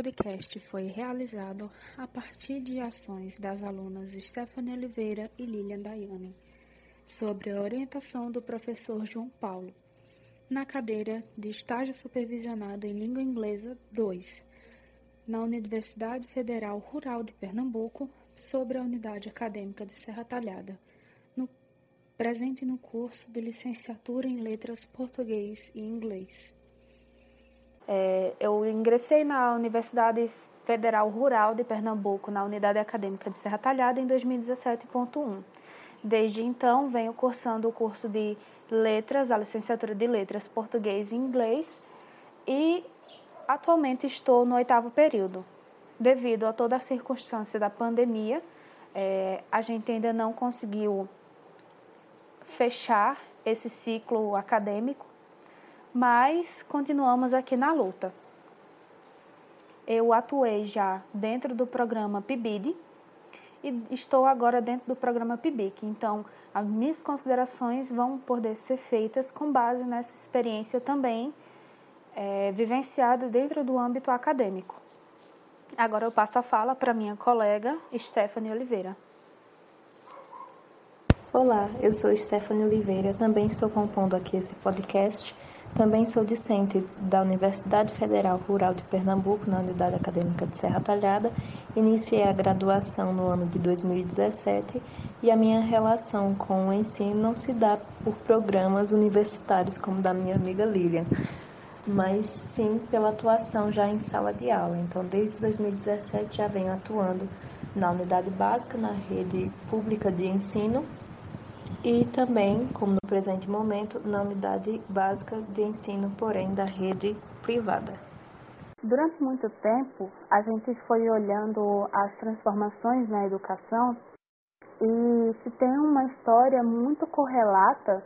Podcast foi realizado a partir de ações das alunas Stephanie Oliveira e Lilian Daiane, sobre a orientação do professor João Paulo, na cadeira de Estágio Supervisionado em Língua Inglesa 2, na Universidade Federal Rural de Pernambuco, sobre a Unidade Acadêmica de Serra Talhada, no, presente no curso de Licenciatura em Letras Português e Inglês. É, eu ingressei na Universidade Federal Rural de Pernambuco, na Unidade Acadêmica de Serra Talhada, em 2017.1. Desde então, venho cursando o curso de Letras, a licenciatura de Letras Português e Inglês, e atualmente estou no oitavo período. Devido a toda a circunstância da pandemia, é, a gente ainda não conseguiu fechar esse ciclo acadêmico, mas continuamos aqui na luta. Eu atuei já dentro do programa PIBID e estou agora dentro do programa PIBIC. Então, as minhas considerações vão poder ser feitas com base nessa experiência também é, vivenciada dentro do âmbito acadêmico. Agora eu passo a fala para minha colega Stephanie Oliveira. Olá, eu sou Stephanie Oliveira, também estou compondo aqui esse podcast. Também sou discente da Universidade Federal Rural de Pernambuco, na Unidade Acadêmica de Serra Talhada. Iniciei a graduação no ano de 2017 e a minha relação com o ensino não se dá por programas universitários como da minha amiga Lilian, mas sim pela atuação já em sala de aula. Então, desde 2017 já venho atuando na unidade básica, na rede pública de ensino e também, como no presente momento, na unidade básica de ensino, porém da rede privada. Durante muito tempo, a gente foi olhando as transformações na educação e se tem uma história muito correlata,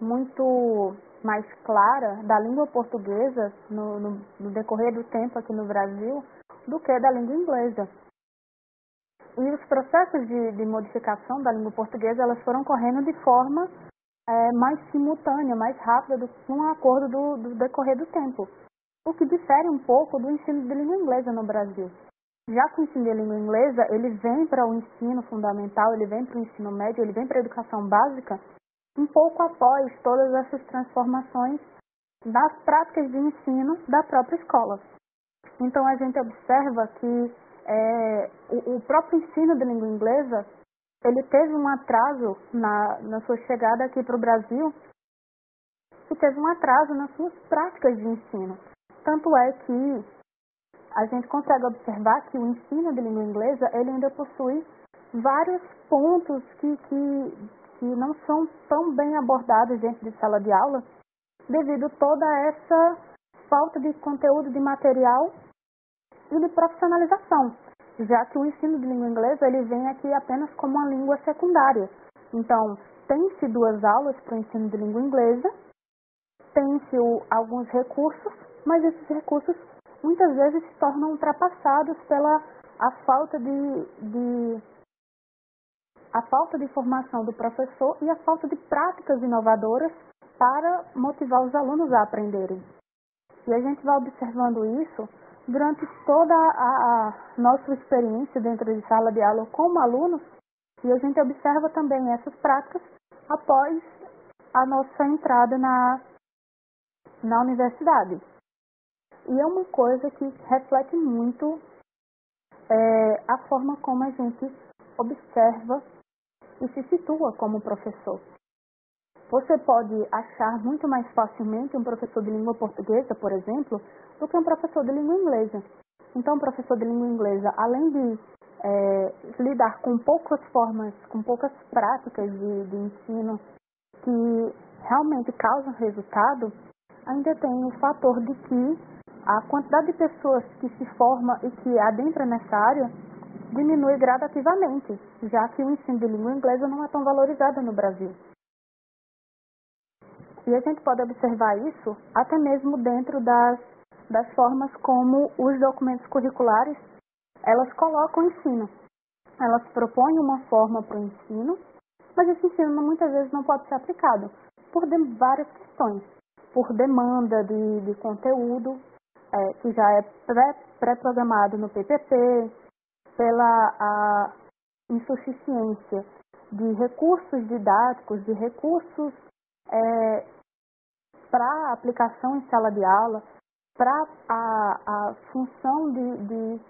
muito mais clara da língua portuguesa no, no, no decorrer do tempo aqui no Brasil do que da língua inglesa. E os processos de, de modificação da língua portuguesa elas foram correndo de forma é, mais simultânea, mais rápida, do, um acordo do, do decorrer do tempo. O que difere um pouco do ensino de língua inglesa no Brasil. Já que o ensino de língua inglesa, ele vem para o ensino fundamental, ele vem para o ensino médio, ele vem para a educação básica, um pouco após todas essas transformações das práticas de ensino da própria escola. Então a gente observa que é, o, o, próprio ensino de língua inglesa ele teve um atraso na, na sua chegada aqui para o Brasil e teve um atraso nas suas práticas de ensino. Tanto é que a gente consegue observar que o ensino de língua inglesa ele ainda possui vários pontos que, que, que não são tão bem abordados dentro de sala de aula devido a toda essa falta de conteúdo de material e de profissionalização, já que o ensino de língua inglesa ele vem aqui apenas como uma língua secundária. Então, tem-se duas aulas para o ensino de língua inglesa, tem-se alguns recursos, mas esses recursos muitas vezes se tornam ultrapassados pela a falta de, de a falta de formação do professor e a falta de práticas inovadoras para motivar os alunos a aprenderem. E a gente vai observando isso durante toda a, a nossa experiência dentro de sala de aula como alunos e a gente observa também essas práticas após a nossa entrada na, na universidade. E é uma coisa que reflete muito é, a forma como a gente observa e se situa como professor. Você pode achar muito mais facilmente um professor de língua portuguesa, por exemplo, do que um professor de língua inglesa. Então, o professor de língua inglesa, além de é, lidar com poucas formas, com poucas práticas de, de ensino que realmente causam resultado, ainda tem o fator de que a quantidade de pessoas que se forma e que adentra nessa área diminui gradativamente, já que o ensino de língua inglesa não é tão valorizado no Brasil. E a gente pode observar isso até mesmo dentro das das formas como os documentos curriculares elas colocam o ensino. Elas propõem uma forma para o ensino, mas esse ensino muitas vezes não pode ser aplicado por várias questões, por demanda de, de conteúdo, é, que já é pré-programado no PPP, pela insuficiência de recursos didáticos, de recursos é, para aplicação em sala de aula, para a, a função de, de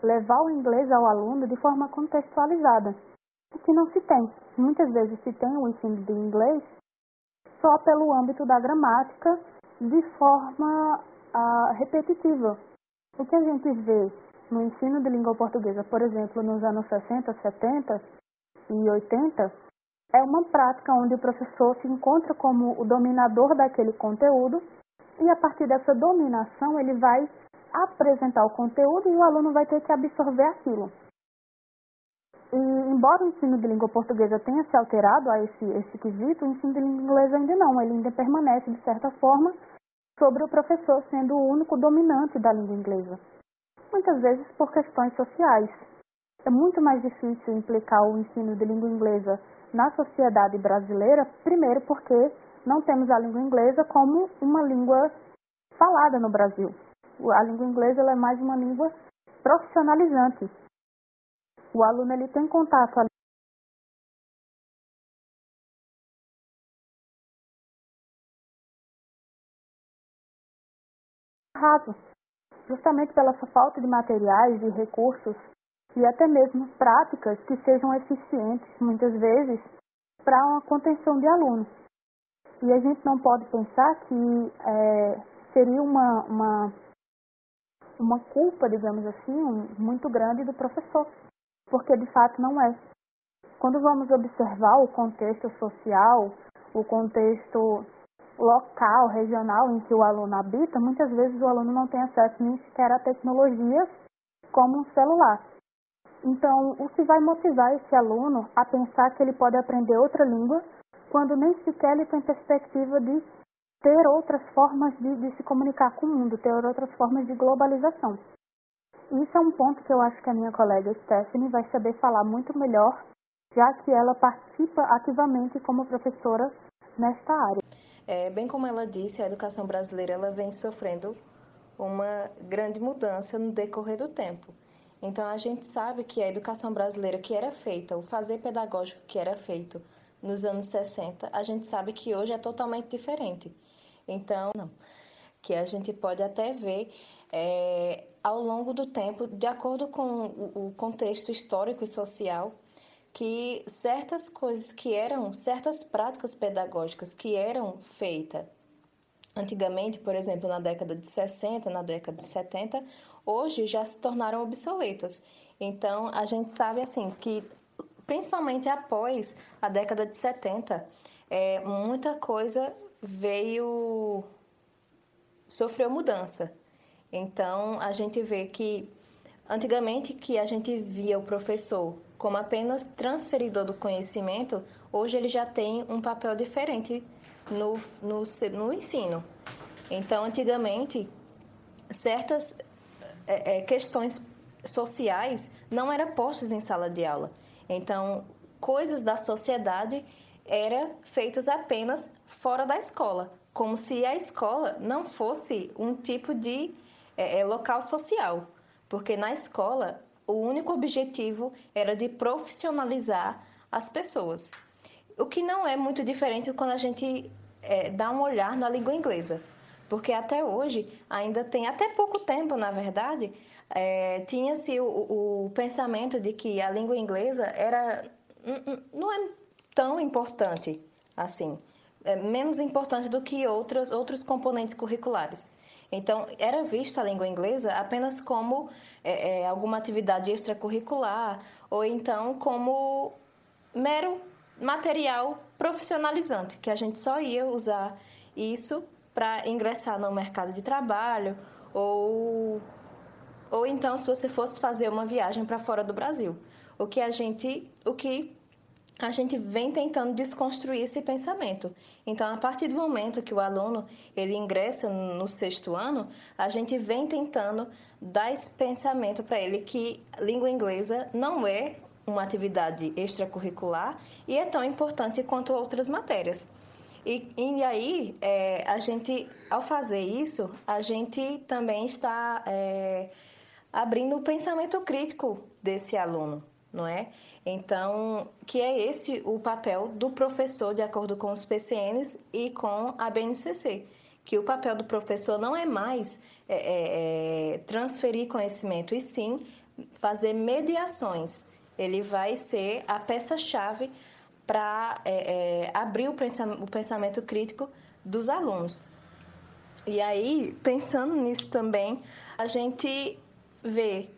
levar o inglês ao aluno de forma contextualizada, o que não se tem. Muitas vezes se tem o ensino de inglês só pelo âmbito da gramática, de forma uh, repetitiva. O que a gente vê no ensino de língua portuguesa, por exemplo, nos anos 60, 70 e 80, é uma prática onde o professor se encontra como o dominador daquele conteúdo e a partir dessa dominação ele vai apresentar o conteúdo e o aluno vai ter que absorver aquilo. E embora o ensino de língua portuguesa tenha se alterado a esse, esse quesito, o ensino de língua inglesa ainda não, ele ainda permanece, de certa forma, sobre o professor sendo o único dominante da língua inglesa. Muitas vezes por questões sociais. É muito mais difícil implicar o ensino de língua inglesa na sociedade brasileira, primeiro porque não temos a língua inglesa como uma língua falada no Brasil. A língua inglesa é mais uma língua profissionalizante. O aluno ele tem contato raso, justamente pela falta de materiais e recursos e até mesmo práticas que sejam eficientes, muitas vezes, para uma contenção de alunos. E a gente não pode pensar que é, seria uma, uma, uma culpa, digamos assim, muito grande do professor, porque de fato não é. Quando vamos observar o contexto social, o contexto local, regional em que o aluno habita, muitas vezes o aluno não tem acesso nem sequer a tecnologias como um celular. Então, o que vai motivar esse aluno a pensar que ele pode aprender outra língua quando nem sequer ele tem perspectiva de ter outras formas de, de se comunicar com o mundo, ter outras formas de globalização. Isso é um ponto que eu acho que a minha colega Stephanie vai saber falar muito melhor, já que ela participa ativamente como professora nesta área. É, bem como ela disse, a educação brasileira ela vem sofrendo uma grande mudança no decorrer do tempo. Então a gente sabe que a educação brasileira que era feita, o fazer pedagógico que era feito nos anos 60, a gente sabe que hoje é totalmente diferente. Então, que a gente pode até ver é, ao longo do tempo, de acordo com o, o contexto histórico e social, que certas coisas que eram, certas práticas pedagógicas que eram feitas antigamente, por exemplo, na década de 60, na década de 70, hoje já se tornaram obsoletas. Então, a gente sabe assim que principalmente após a década de 70, é, muita coisa veio sofreu mudança. Então, a gente vê que antigamente que a gente via o professor como apenas transferidor do conhecimento, hoje ele já tem um papel diferente no, no, no ensino. Então, antigamente, certas é, é, questões sociais não eram postas em sala de aula. Então, coisas da sociedade eram feitas apenas fora da escola, como se a escola não fosse um tipo de é, é local social, porque na escola o único objetivo era de profissionalizar as pessoas. O que não é muito diferente quando a gente é, dá um olhar na língua inglesa. Porque até hoje, ainda tem, até pouco tempo, na verdade, é, tinha-se o, o, pensamento de que a língua inglesa era não é tão importante assim, é menos importante do que outros, outros componentes curriculares. Então, era visto a língua inglesa apenas como é, é, alguma atividade extracurricular ou então como mero material profissionalizante, que a gente só ia usar isso para ingressar no mercado de trabalho ou ou então se você fosse fazer uma viagem para fora do Brasil. O que a gente o que a gente vem tentando desconstruir esse pensamento. Então, a partir do momento que o aluno ele ingressa no sexto ano, a gente vem tentando dar esse pensamento para ele que língua inglesa não é uma atividade extracurricular e é tão importante quanto outras matérias. E, e aí, é, a gente, ao fazer isso, a gente também está é, abrindo o pensamento crítico desse aluno, não é? Então, que é esse o papel do professor, de acordo com os PCNs e com a BNCC. Que o papel do professor não é mais é, é, é, transferir conhecimento, e sim fazer mediações. Ele vai ser a peça-chave para é, é, abrir o pensamento, o pensamento crítico dos alunos. E aí, pensando nisso também, a gente vê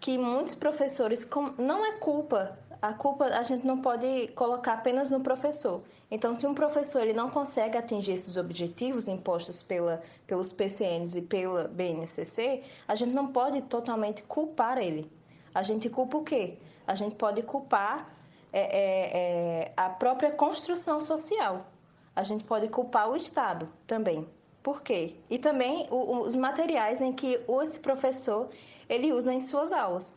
que muitos professores, não é culpa a culpa a gente não pode colocar apenas no professor. Então, se um professor ele não consegue atingir esses objetivos impostos pela, pelos PCNs e pela BNCC, a gente não pode totalmente culpar ele. A gente culpa o quê? A gente pode culpar é, é, é, a própria construção social. A gente pode culpar o Estado também. Por quê? E também o, os materiais em que esse professor ele usa em suas aulas.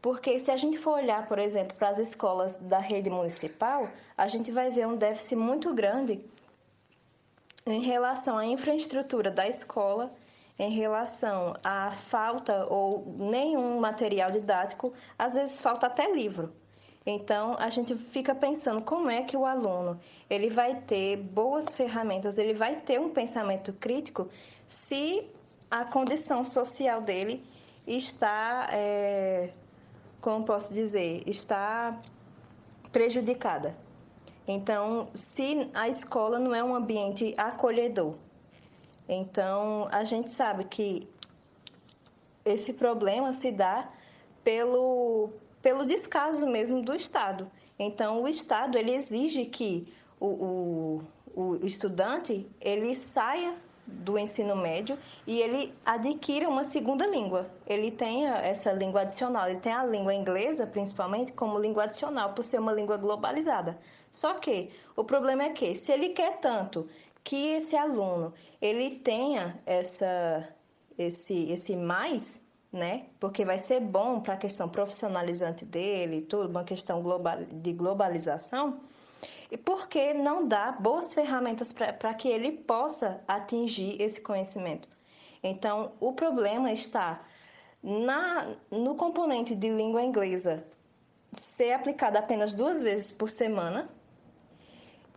Porque se a gente for olhar, por exemplo, para as escolas da rede municipal, a gente vai ver um déficit muito grande em relação à infraestrutura da escola, em relação à falta ou nenhum material didático, às vezes falta até livro. Então, a gente fica pensando como é que o aluno ele vai ter boas ferramentas, ele vai ter um pensamento crítico se a condição social dele está é, como posso dizer, está prejudicada. Então, se a escola não é um ambiente acolhedor, então a gente sabe que esse problema se dá pelo, pelo descaso mesmo do Estado. Então, o Estado ele exige que o, o, o estudante ele saia do ensino médio e ele adquire uma segunda língua. Ele tem essa língua adicional, ele tem a língua inglesa, principalmente, como língua adicional, por ser uma língua globalizada. Só que o problema é que, se ele quer tanto que esse aluno ele tenha essa, esse, esse mais, né? Porque vai ser bom para a questão profissionalizante dele, tudo, uma questão global, de globalização e por que não dar boas ferramentas para que ele possa atingir esse conhecimento? Então, o problema está na, no componente de língua inglesa ser aplicado apenas duas vezes por semana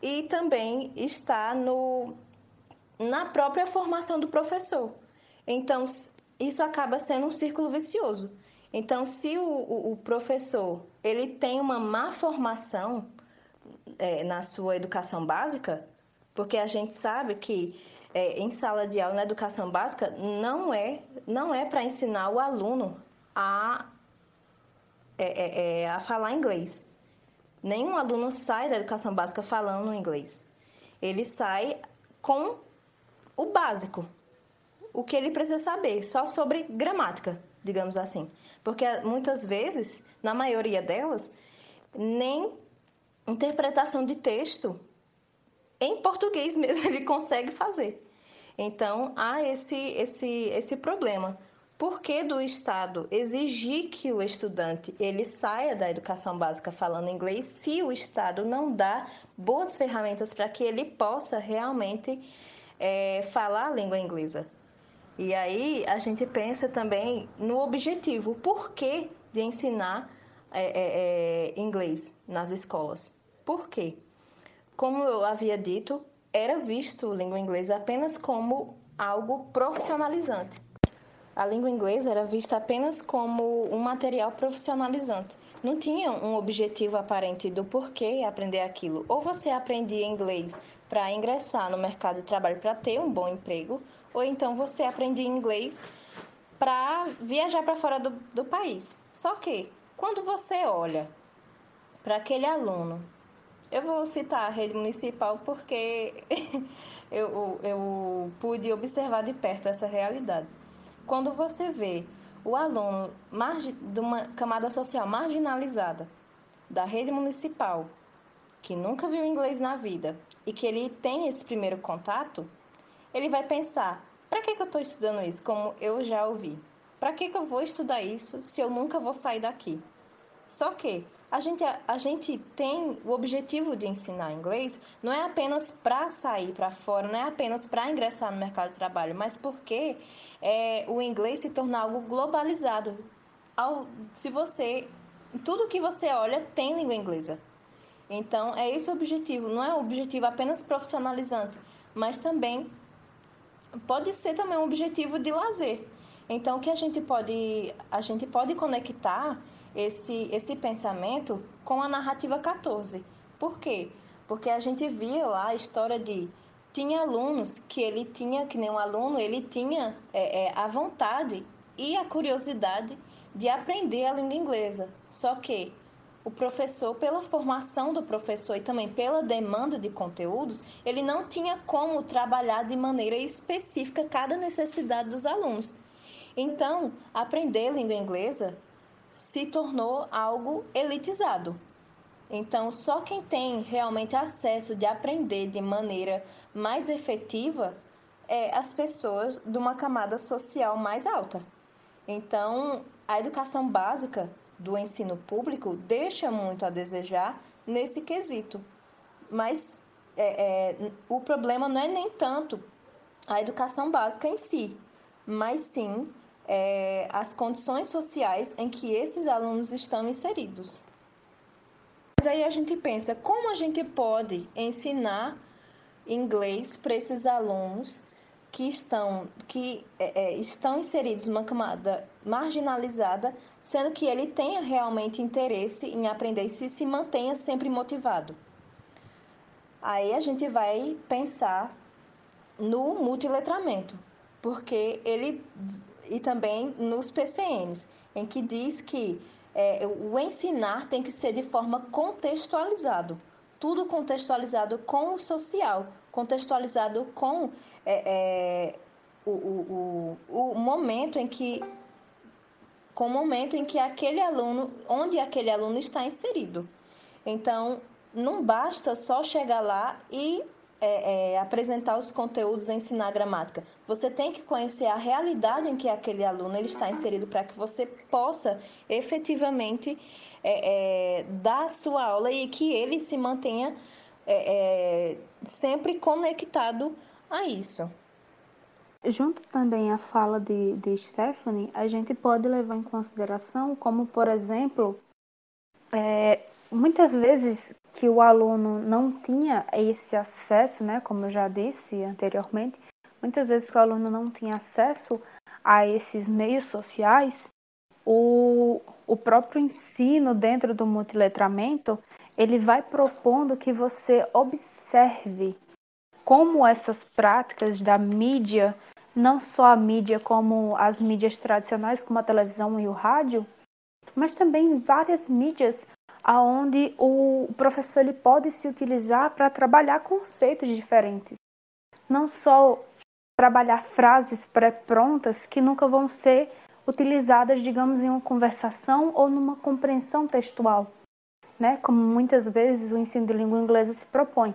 e também está no, na própria formação do professor. Então, isso acaba sendo um círculo vicioso. Então, se o, o, o professor ele tem uma má formação, é, na sua educação básica, porque a gente sabe que é, em sala de aula, na educação básica, não é, não é para ensinar o aluno a, é, é, é, a falar inglês. Nenhum aluno sai da educação básica falando inglês. Ele sai com o básico, o que ele precisa saber, só sobre gramática, digamos assim. Porque muitas vezes, na maioria delas, nem interpretação de texto em português mesmo ele consegue fazer. Então há esse esse esse problema. Por que do Estado exigir que o estudante ele saia da educação básica falando inglês se o Estado não dá boas ferramentas para que ele possa realmente é, falar a língua inglesa? E aí a gente pensa também no objetivo, o porquê de ensinar é, é, é inglês nas escolas. Por quê? Como eu havia dito, era visto língua inglesa apenas como algo profissionalizante. A língua inglesa era vista apenas como um material profissionalizante. Não tinha um objetivo aparente do porquê aprender aquilo. Ou você aprendia inglês para ingressar no mercado de trabalho para ter um bom emprego, ou então você aprendia inglês para viajar para fora do, do país. Só que, quando você olha para aquele aluno eu vou citar a rede municipal porque eu, eu pude observar de perto essa realidade. Quando você vê o aluno de uma camada social marginalizada da rede municipal, que nunca viu inglês na vida e que ele tem esse primeiro contato, ele vai pensar: para que, que eu estou estudando isso? Como eu já ouvi. Para que, que eu vou estudar isso se eu nunca vou sair daqui? Só que a gente, a, a gente tem o objetivo de ensinar inglês não é apenas para sair para fora, não é apenas para ingressar no mercado de trabalho, mas porque é, o inglês se torna algo globalizado. Ao, se você, tudo que você olha tem língua inglesa. Então, é esse o objetivo, não é um objetivo apenas profissionalizante, mas também pode ser também um objetivo de lazer. Então, que a gente pode, a gente pode conectar esse, esse pensamento com a narrativa 14. Por quê? Porque a gente via lá a história de tinha alunos que ele tinha, que nem um aluno, ele tinha é, é, a vontade e a curiosidade de aprender a língua inglesa. Só que o professor, pela formação do professor e também pela demanda de conteúdos, ele não tinha como trabalhar de maneira específica cada necessidade dos alunos. Então, aprender língua inglesa se tornou algo elitizado. Então, só quem tem realmente acesso de aprender de maneira mais efetiva é as pessoas de uma camada social mais alta. Então, a educação básica do ensino público deixa muito a desejar nesse quesito. Mas é, é, o problema não é nem tanto a educação básica em si, mas sim é, as condições sociais em que esses alunos estão inseridos. Mas aí a gente pensa, como a gente pode ensinar inglês para esses alunos que estão, que, é, é, estão inseridos numa camada marginalizada, sendo que ele tenha realmente interesse em aprender e se, mantenha sempre motivado. Aí a gente vai pensar no multiletramento, porque ele e também nos PCNs, em que diz que é, o ensinar tem que ser de forma contextualizado, tudo contextualizado com o social, contextualizado com é, é, o, o, o, o momento em que com o momento em que aquele aluno, onde aquele aluno está inserido. Então, não basta só chegar lá e é, é, apresentar os conteúdos, ensinar gramática. Você tem que conhecer a realidade em que aquele aluno ele está inserido para que você possa efetivamente é, é dar a sua aula e que ele se mantenha é, é, sempre conectado a isso. Junto também à fala de, de Stephanie, a gente pode levar em consideração como, por exemplo, muitas vezes que o aluno não tinha esse acesso, né, como eu já disse anteriormente, muitas vezes que o aluno não tinha acesso a esses meios sociais, o, o próprio ensino dentro do multiletramento, ele vai propondo que você observe como essas práticas da mídia, não só a mídia como as mídias tradicionais, como a televisão e o rádio, mas também várias mídias aonde o professor ele pode se utilizar para trabalhar conceitos diferentes. Não só trabalhar frases pré-prontas que nunca vão ser utilizadas, digamos, em uma conversação ou numa compreensão textual, né? Como muitas vezes o ensino de língua inglesa se propõe.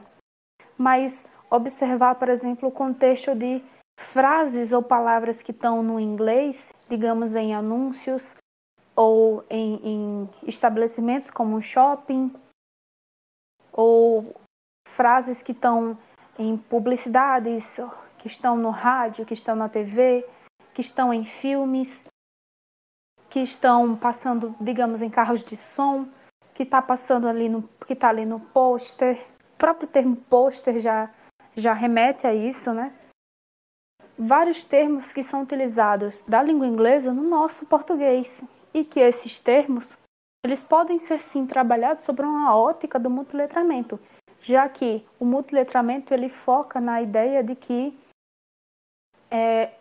Mas observar, por exemplo, o contexto de frases ou palavras que estão no inglês, digamos em anúncios ou em, em estabelecimentos como um shopping, ou frases que estão em publicidades, que estão no rádio, que estão na TV, que estão em filmes, que estão passando, digamos, em carros de som, que está passando ali no, que está ali no pôster. O próprio termo pôster já já remete a isso, né? Vários termos que são utilizados da língua inglesa no nosso português. E que esses termos eles podem ser sim trabalhados sobre uma ótica do multiletramento, já que o multiletramento ele foca na ideia de que é,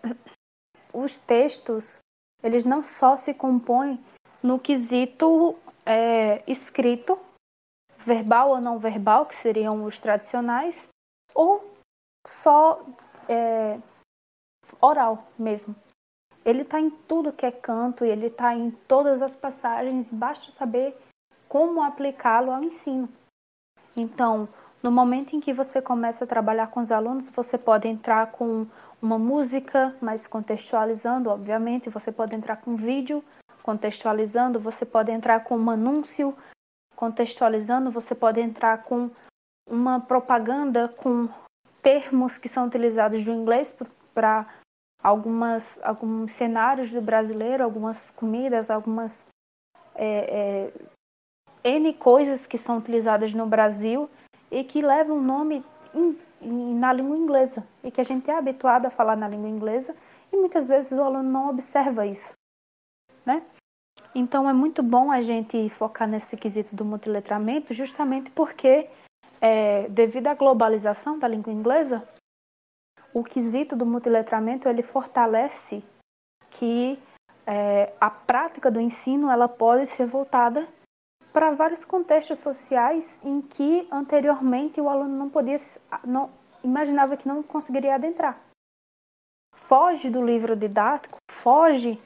os textos eles não só se compõem no quesito é, escrito, verbal ou não verbal, que seriam os tradicionais, ou só é, oral mesmo. Ele está em tudo que é canto ele está em todas as passagens, basta saber como aplicá-lo ao ensino. Então, no momento em que você começa a trabalhar com os alunos, você pode entrar com uma música, mas contextualizando, obviamente, você pode entrar com vídeo, contextualizando, você pode entrar com um anúncio, contextualizando, você pode entrar com uma propaganda com termos que são utilizados do inglês para algumas alguns cenários do brasileiro, algumas comidas, algumas é, é, n coisas que são utilizadas no Brasil e que levam um nome in, in, na língua inglesa e que a gente é habituado a falar na língua inglesa e muitas vezes o aluno não observa isso, né? Então é muito bom a gente focar nesse quesito do multiletramento, justamente porque é, devido à globalização da língua inglesa, o quesito do multiletramento ele fortalece que é, a prática do ensino ela pode ser voltada para vários contextos sociais em que anteriormente o aluno não podia, não imaginava que não conseguiria adentrar. Foge do livro didático, foge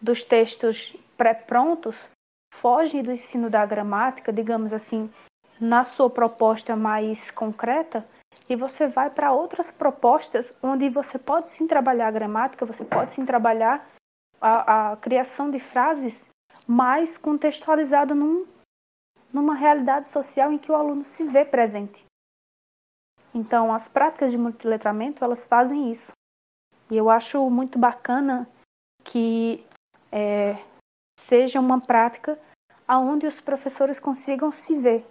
dos textos pré-prontos, foge do ensino da gramática, digamos assim, na sua proposta mais concreta e você vai para outras propostas onde você pode sim trabalhar a gramática, você pode sim trabalhar a, a criação de frases mais contextualizada num, numa realidade social em que o aluno se vê presente. Então, as práticas de multiletramento, elas fazem isso. E eu acho muito bacana que é, seja uma prática aonde os professores consigam se ver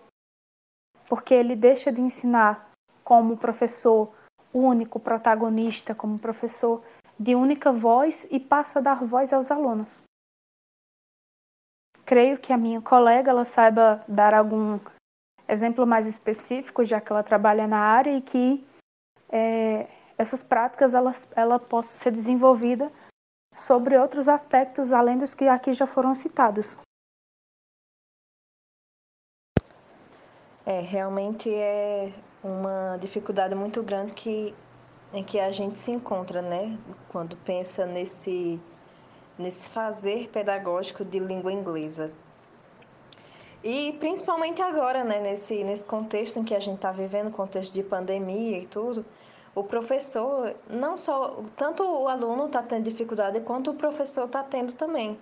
porque ele deixa de ensinar como professor único, protagonista, como professor de única voz e passa a dar voz aos alunos. Creio que a minha colega ela saiba dar algum exemplo mais específico, já que ela trabalha na área e que é, essas práticas ela, ela possa ser desenvolvida sobre outros aspectos além dos que aqui já foram citados. É, realmente é uma dificuldade muito grande que, em que a gente se encontra, né? Quando pensa nesse, nesse fazer pedagógico de língua inglesa. E principalmente agora, né? Nesse, nesse contexto em que a gente está vivendo, contexto de pandemia e tudo, o professor, não só, tanto o aluno está tendo dificuldade, quanto o professor está tendo também.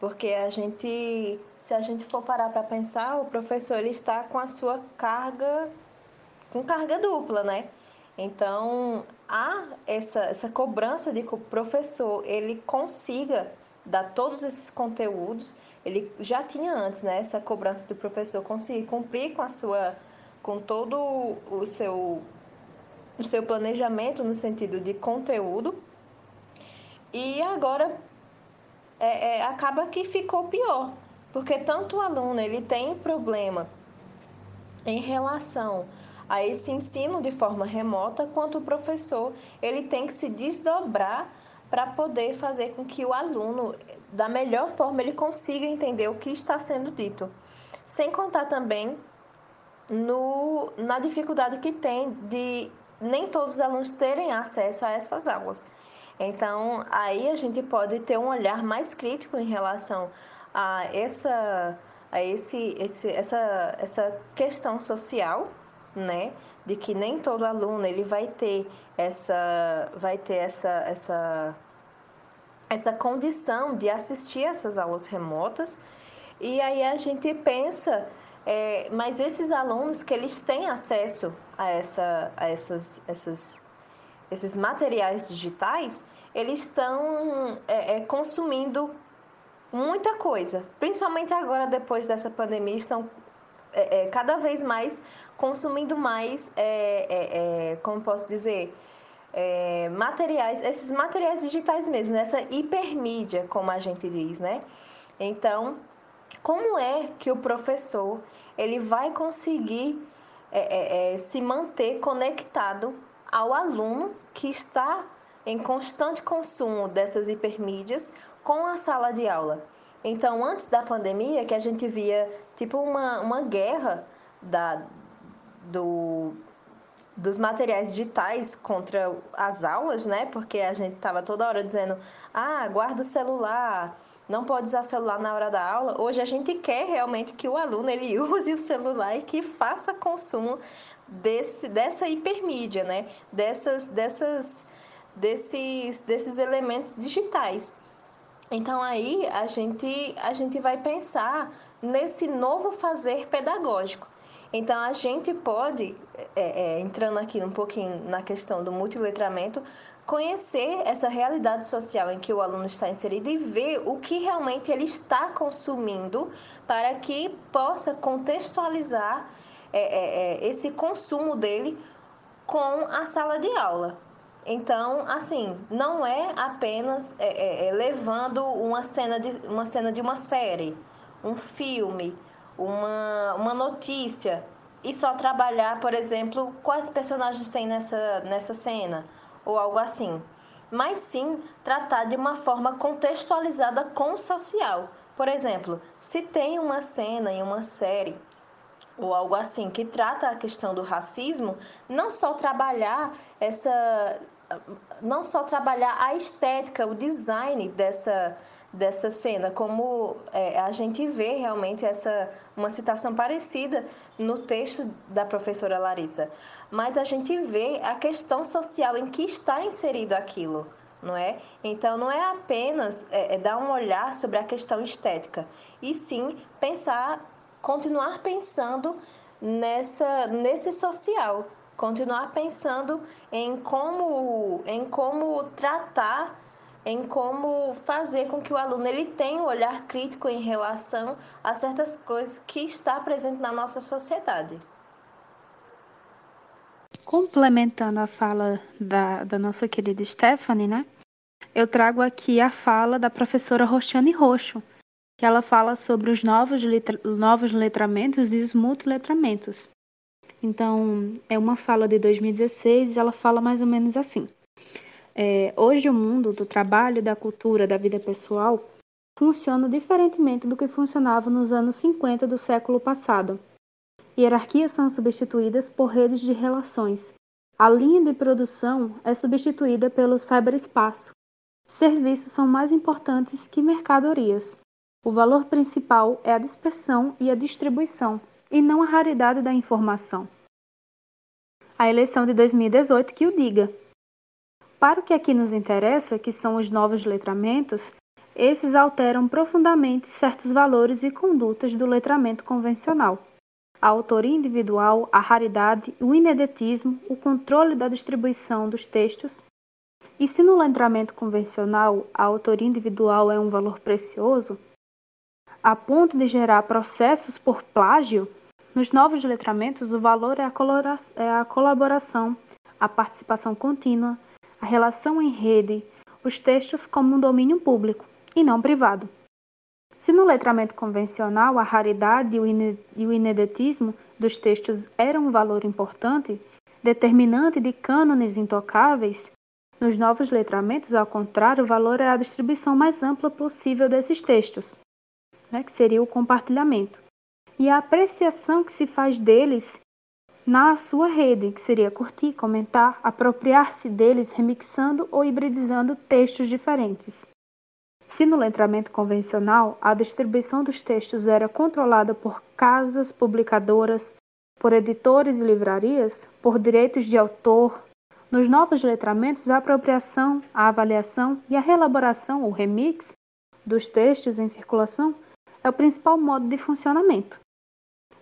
Porque a gente, se a gente for parar para pensar, o professor ele está com a sua carga, com carga dupla, né? Então, há essa, essa cobrança de que o professor ele consiga dar todos esses conteúdos. Ele já tinha antes, né? Essa cobrança do professor conseguir cumprir com a sua, com todo o seu, o seu planejamento no sentido de conteúdo. E agora é, é, acaba que ficou pior, porque tanto o aluno ele tem problema em relação a esse ensino de forma remota, quanto o professor ele tem que se desdobrar para poder fazer com que o aluno, da melhor forma, ele consiga entender o que está sendo dito. Sem contar também no, na dificuldade que tem de nem todos os alunos terem acesso a essas aulas. Então, aí a gente pode ter um olhar mais crítico em relação a essa, a esse, esse, essa, essa questão social, né? De que nem todo aluno ele vai ter essa, vai ter essa, essa, essa condição de assistir essas aulas remotas. E aí a gente pensa, é, mas esses alunos que eles têm acesso a, essa, a essas, essas esses materiais digitais, eles estão é, é, consumindo muita coisa. Principalmente agora, depois dessa pandemia, estão é, é cada vez mais consumindo mais, é, é, como posso dizer, materiais, esses materiais digitais mesmo, nessa hipermídia, como a gente diz, né? Então, como é que o professor ele vai conseguir se manter conectado ao aluno que está em constante consumo dessas hipermídias com a sala de aula. Então, antes da pandemia, que a gente via tipo uma, uma guerra da, do, dos materiais digitais contra as aulas, né? Porque a gente estava toda hora dizendo: ah, guarda o celular, não pode usar celular na hora da aula. Hoje a gente quer realmente que o aluno ele use o celular e que faça consumo desse, dessa hipermídia, né? Dessas, dessas, desses, desses elementos digitais. Então aí a gente, a gente vai pensar nesse novo fazer pedagógico. Então a gente pode, é, é, entrando aqui um pouquinho na questão do multiletramento, conhecer essa realidade social em que o aluno está inserido e ver o que realmente ele está consumindo para que possa contextualizar é, é, é esse consumo dele com a sala de aula. Então, assim, não é apenas é, levando uma cena, de, uma cena de uma série, um filme, uma, uma notícia e só trabalhar, por exemplo, quais personagens tem nessa, nessa cena ou algo assim. Mas sim tratar de uma forma contextualizada com o social. Por exemplo, se tem uma cena em uma série ou algo assim que trata a questão do racismo, não só trabalhar essa não só trabalhar a estética, o design dessa, dessa cena, como é, a gente vê realmente essa uma citação parecida no texto da professora Larissa, mas a gente vê a questão social em que está inserido aquilo, não é? Então não é apenas é, é dar um olhar sobre a questão estética, e sim pensar, continuar pensando nessa nesse social, continuar pensando em como, em como tratar, em como fazer com que o aluno ele tenha um olhar crítico em relação a certas coisas que está presente na nossa sociedade. Complementando a fala da, da nossa querida Stephanie, né? Eu trago aqui a fala da professora Roxane Roxo, que ela fala sobre os novos, letra, novos letramentos e os multiletramentos. Então, é uma fala de 2016 e ela fala mais ou menos assim. É, hoje o mundo do trabalho, da cultura, da vida pessoal funciona diferentemente do que funcionava nos anos 50 do século passado. Hierarquias são substituídas por redes de relações. A linha de produção é substituída pelo cyberespaço. Serviços são mais importantes que mercadorias. O valor principal é a dispersão e a distribuição, e não a raridade da informação. A eleição de 2018 que o diga. Para o que aqui nos interessa, que são os novos letramentos, esses alteram profundamente certos valores e condutas do letramento convencional. A autoria individual, a raridade, o inedetismo, o controle da distribuição dos textos. E se no letramento convencional a autoria individual é um valor precioso, a ponto de gerar processos por plágio, nos novos letramentos o valor é a, é a colaboração, a participação contínua, a relação em rede, os textos como um domínio público e não privado. Se no letramento convencional a raridade e o inedetismo dos textos eram um valor importante, determinante de cânones intocáveis, nos novos letramentos, ao contrário, o valor é a distribuição mais ampla possível desses textos né, que seria o compartilhamento, e a apreciação que se faz deles na sua rede, que seria curtir, comentar, apropriar-se deles remixando ou hibridizando textos diferentes. Se no letramento convencional a distribuição dos textos era controlada por casas publicadoras, por editores e livrarias, por direitos de autor, nos novos letramentos a apropriação, a avaliação e a reelaboração ou remix dos textos em circulação é o principal modo de funcionamento.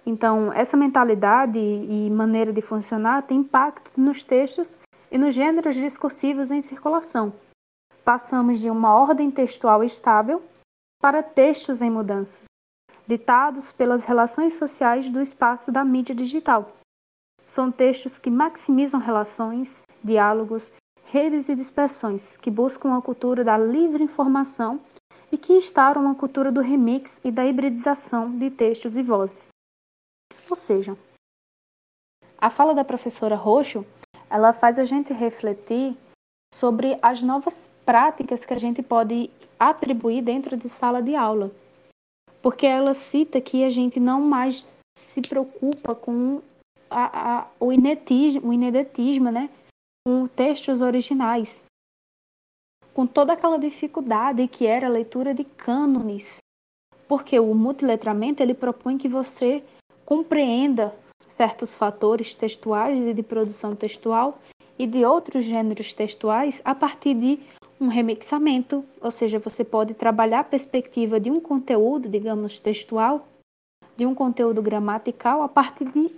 Então, essa mentalidade e maneira de funcionar tem impacto nos textos e nos gêneros discursivos em circulação. Passamos de uma ordem textual estável para textos em mudanças, ditados pelas relações sociais do espaço da mídia digital. São textos que maximizam relações, diálogos, redes de dispersões, que buscam uma cultura da livre informação e que instauram uma cultura do remix e da hibridização de textos e vozes. Ou seja, a fala da professora Roxo, ela faz a gente refletir sobre as novas práticas que a gente pode atribuir dentro de sala de aula. Porque ela cita que a gente não mais se preocupa com a, a, o, inetismo, o inedetismo, né? com textos originais com toda aquela dificuldade que era a leitura de cânones, porque o multiletramento ele propõe que você compreenda certos fatores textuais e de produção textual e de outros gêneros textuais a partir de um remixamento, ou seja, você pode trabalhar a perspectiva de um conteúdo, digamos, textual, de um conteúdo gramatical a partir de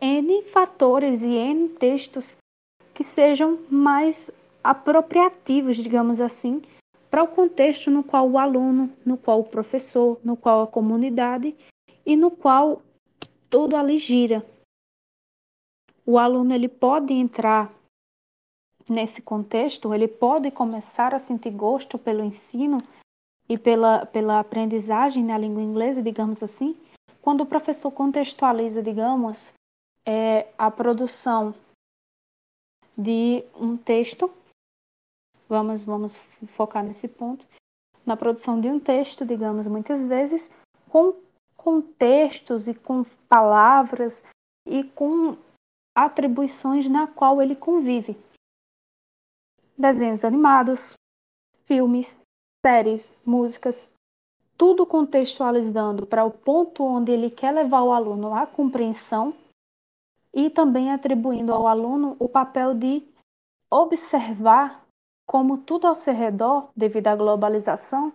N fatores e N textos que sejam mais apropriativos, digamos assim, para o contexto no qual o aluno, no qual o professor, no qual a comunidade e no qual tudo ali gira. O aluno ele pode entrar nesse contexto, ele pode começar a sentir gosto pelo ensino e pela, pela aprendizagem na língua inglesa, digamos assim, quando o professor contextualiza, digamos, é, a produção de um texto, vamos, vamos focar nesse ponto, na produção de um texto, digamos, muitas vezes, com contextos e com palavras e com atribuições na qual ele convive. Desenhos animados, filmes, séries, músicas, tudo contextualizando para o ponto onde ele quer levar o aluno à compreensão e também atribuindo ao aluno o papel de observar como tudo ao seu redor, devido à globalização,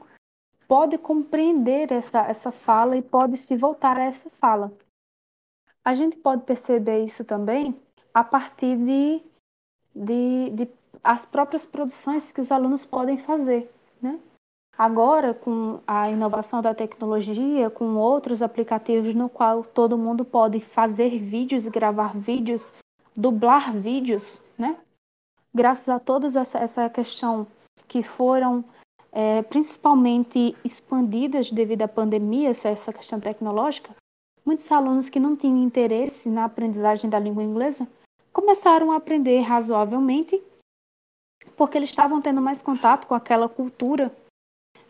pode compreender essa, essa fala e pode se voltar a essa fala. A gente pode perceber isso também a partir de, de, de as próprias produções que os alunos podem fazer, né? Agora, com a inovação da tecnologia, com outros aplicativos no qual todo mundo pode fazer vídeos, gravar vídeos, dublar vídeos, né? Graças a toda essa, essa questão que foram é, principalmente expandidas devido à pandemia, essa questão tecnológica, muitos alunos que não tinham interesse na aprendizagem da língua inglesa começaram a aprender razoavelmente porque eles estavam tendo mais contato com aquela cultura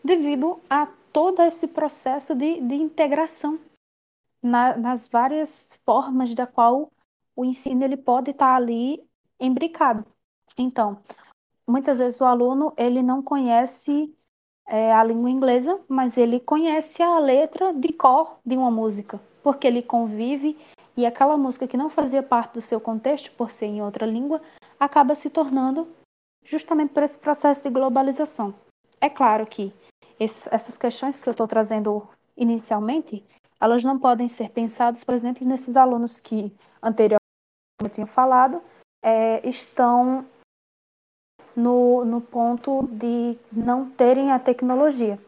devido a todo esse processo de, de integração na, nas várias formas da qual o ensino ele pode estar ali embricado. Então, muitas vezes o aluno ele não conhece é, a língua inglesa, mas ele conhece a letra de cor de uma música, porque ele convive e aquela música que não fazia parte do seu contexto, por ser em outra língua, acaba se tornando justamente por esse processo de globalização. É claro que esse, essas questões que eu estou trazendo inicialmente, elas não podem ser pensadas, por exemplo, nesses alunos que anteriormente eu tinha falado, é, estão no, no ponto de não terem a tecnologia.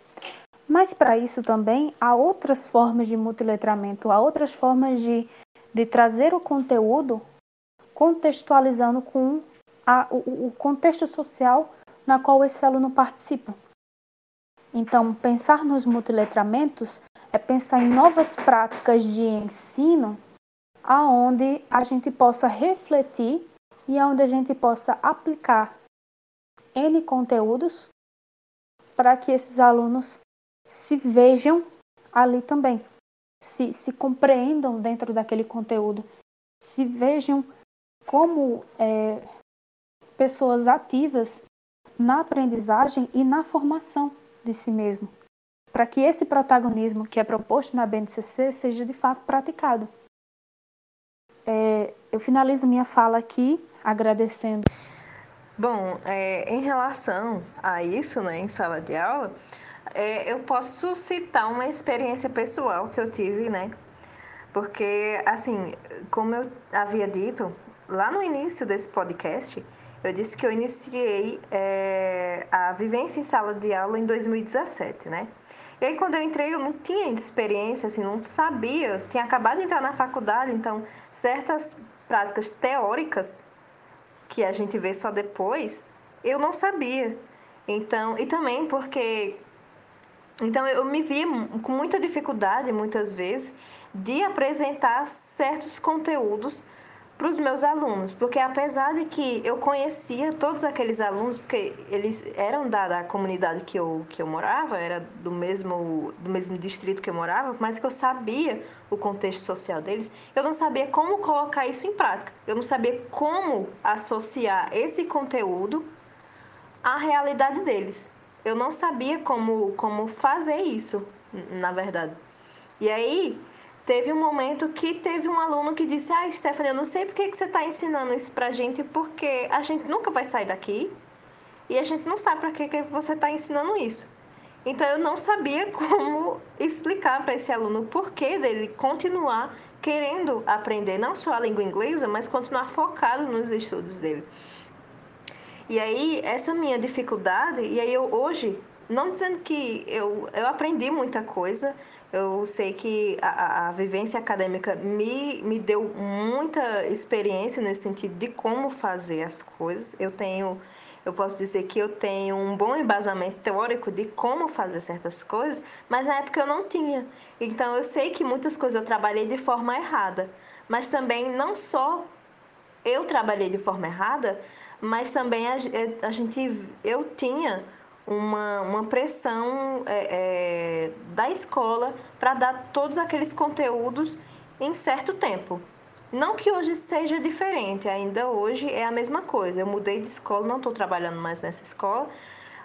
Mas para isso também há outras formas de multiletramento, há outras formas de, de trazer o conteúdo contextualizando com a, o, o contexto social na qual esse aluno participa. Então, pensar nos multiletramentos é pensar em novas práticas de ensino aonde a gente possa refletir e aonde a gente possa aplicar N conteúdos para que esses alunos se vejam ali também, se, se compreendam dentro daquele conteúdo, se vejam como é, pessoas ativas na aprendizagem e na formação de si mesmo, para que esse protagonismo que é proposto na BNCC seja de fato praticado. É, eu finalizo minha fala aqui agradecendo Bom, é, em relação a isso, né, em sala de aula, é, eu posso citar uma experiência pessoal que eu tive, né? Porque, assim, como eu havia dito, lá no início desse podcast, eu disse que eu iniciei é, a vivência em sala de aula em 2017, né? E aí, quando eu entrei, eu não tinha experiência, assim, não sabia, tinha acabado de entrar na faculdade, então, certas práticas teóricas que a gente vê só depois, eu não sabia. Então, e também porque então eu me via com muita dificuldade muitas vezes de apresentar certos conteúdos para os meus alunos, porque apesar de que eu conhecia todos aqueles alunos, porque eles eram da, da comunidade que eu, que eu morava, era do mesmo, do mesmo distrito que eu morava, mas que eu sabia o contexto social deles, eu não sabia como colocar isso em prática, eu não sabia como associar esse conteúdo à realidade deles. Eu não sabia como, como fazer isso, na verdade. E aí, Teve um momento que teve um aluno que disse: Ah, Stephanie, eu não sei por que, você está ensinando isso para a gente, porque a gente nunca vai sair daqui. e a gente não sabe para que, que você está ensinando isso. Então eu não sabia como explicar para esse aluno o porquê dele continuar querendo aprender não só a língua inglesa, mas continuar focado nos estudos dele. E aí, essa minha dificuldade, e aí eu hoje, não dizendo que eu, eu aprendi muita coisa, eu sei que a, a, vivência acadêmica me, me deu muita experiência nesse sentido de como fazer as coisas. Eu tenho, eu posso dizer que eu tenho um bom embasamento teórico de como fazer certas coisas, mas na época eu não tinha. Então eu sei que muitas coisas eu trabalhei de forma errada, mas também não só eu trabalhei de forma errada, mas também a, a gente, eu tinha uma, uma pressão é, é, da escola para dar todos aqueles conteúdos em certo tempo. Não que hoje seja diferente, ainda hoje é a mesma coisa. Eu mudei de escola, não estou trabalhando mais nessa escola,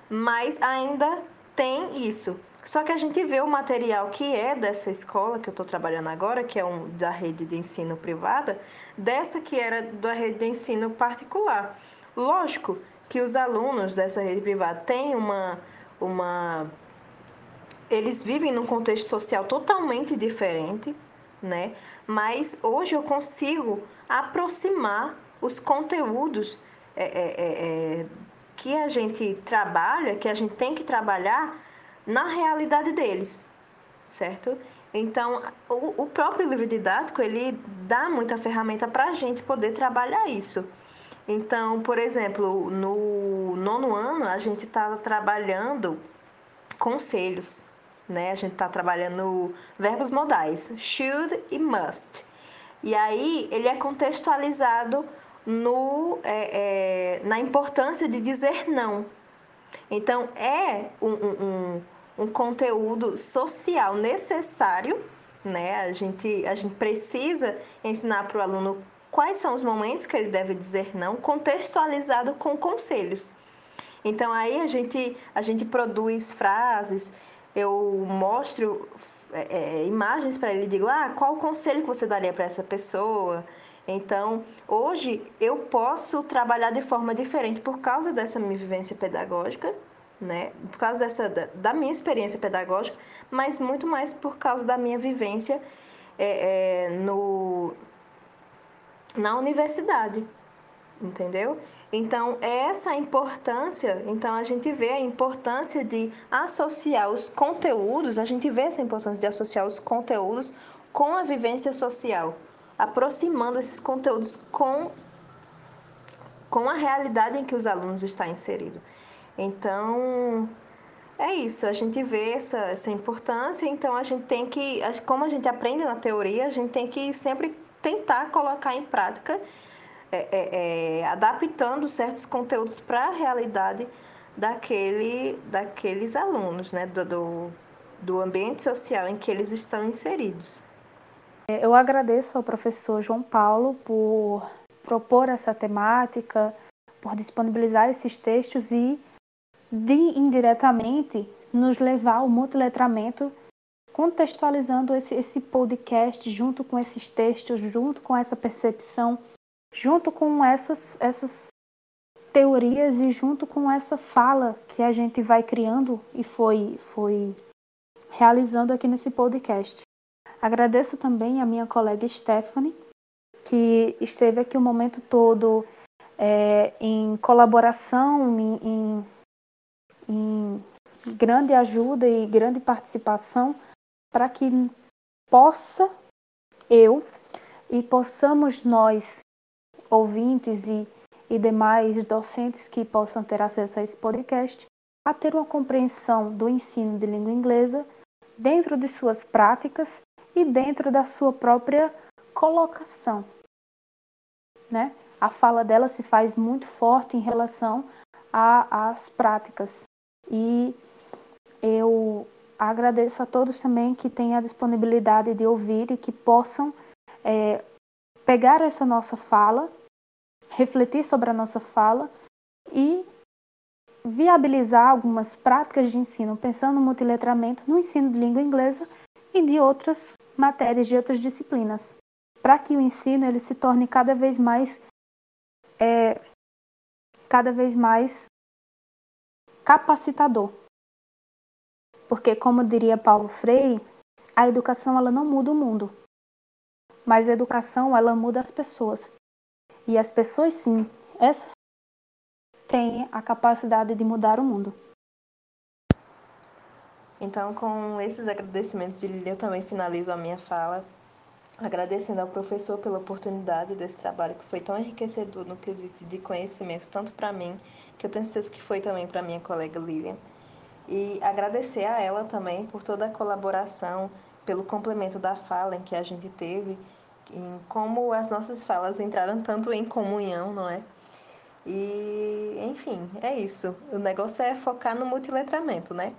mas ainda tem isso. Só que a gente vê o material que é dessa escola que eu estou trabalhando agora, que é um da rede de ensino privada, dessa que era da rede de ensino particular. Lógico que os alunos dessa rede privada têm uma, uma eles vivem num contexto social totalmente diferente, né? Mas hoje eu consigo aproximar os conteúdos é, é, é, é que a gente trabalha, que a gente tem que trabalhar na realidade deles, certo? Então, o, o próprio livro didático, ele dá muita ferramenta para a gente poder trabalhar isso. Então, por exemplo, no nono ano a gente estava trabalhando conselhos, né? A gente está trabalhando verbos modais, should e must. E aí ele é contextualizado no, é, é, na importância de dizer não. Então, é um, um, um conteúdo social necessário, né? A gente, a gente precisa ensinar para o aluno quais são os momentos que ele deve dizer não, contextualizado com conselhos. Então aí a gente, a gente produz frases, eu mostro é, é imagens para ele e digo, ah, qual o conselho que você daria para essa pessoa? Então, hoje eu posso trabalhar de forma diferente por causa dessa minha vivência pedagógica, né? Por causa dessa da, minha experiência pedagógica, mas muito mais por causa da minha vivência é, é, no, na universidade, entendeu? Então, essa importância, então a gente vê a importância de associar os conteúdos, a gente vê essa importância de associar os conteúdos com a vivência social, aproximando esses conteúdos com, com a realidade em que os alunos estão inseridos. Então, é isso, a gente vê essa, essa importância, então a gente tem que, como a gente aprende na teoria, a gente tem que sempre tentar colocar em prática, é, é, é, adaptando certos conteúdos para a realidade daquele, daqueles alunos, né? do, do, do ambiente social em que eles estão inseridos. É, eu agradeço ao professor João Paulo por propor essa temática, por disponibilizar esses textos e, de, indiretamente, nos levar ao multiletramento contextualizando esse, esse podcast junto com esses textos, junto com essa percepção, junto com essas, essas teorias e junto com essa fala que a gente vai criando e foi, foi realizando aqui nesse podcast. Agradeço também a minha colega Stephanie, que esteve aqui o momento todo é, em colaboração, em, em, em grande ajuda e grande participação para que possa eu e possamos nós, ouvintes e, e demais docentes que possam ter acesso a esse podcast, a ter uma compreensão do ensino de língua inglesa dentro de suas práticas e dentro da sua própria colocação. Né? A fala dela se faz muito forte em relação às práticas. E agradeço a todos também que têm a disponibilidade de ouvir e que possam é, pegar essa nossa fala, refletir sobre a nossa fala e viabilizar algumas práticas de ensino, pensando no multiletramento, no ensino de língua inglesa e de outras matérias, de outras disciplinas, para que o ensino ele se torne cada vez mais é, cada vez mais capacitador. Porque, como diria Paulo Freire, a educação ela não muda o mundo, mas a educação ela muda as pessoas. E as pessoas sim, essas têm a capacidade de mudar o mundo. Então, com esses agradecimentos de Lilia, eu também finalizo a minha fala, agradecendo ao professor pela oportunidade desse trabalho que foi tão enriquecedor no quesito de conhecimento, tanto para mim, que eu tenho certeza que foi também para minha colega Lilian, e agradecer a ela também por toda a colaboração, pelo complemento da fala em que a gente teve, em como as nossas falas entraram tanto em comunhão, não é? E, enfim, é isso. O negócio é focar no multiletramento, né?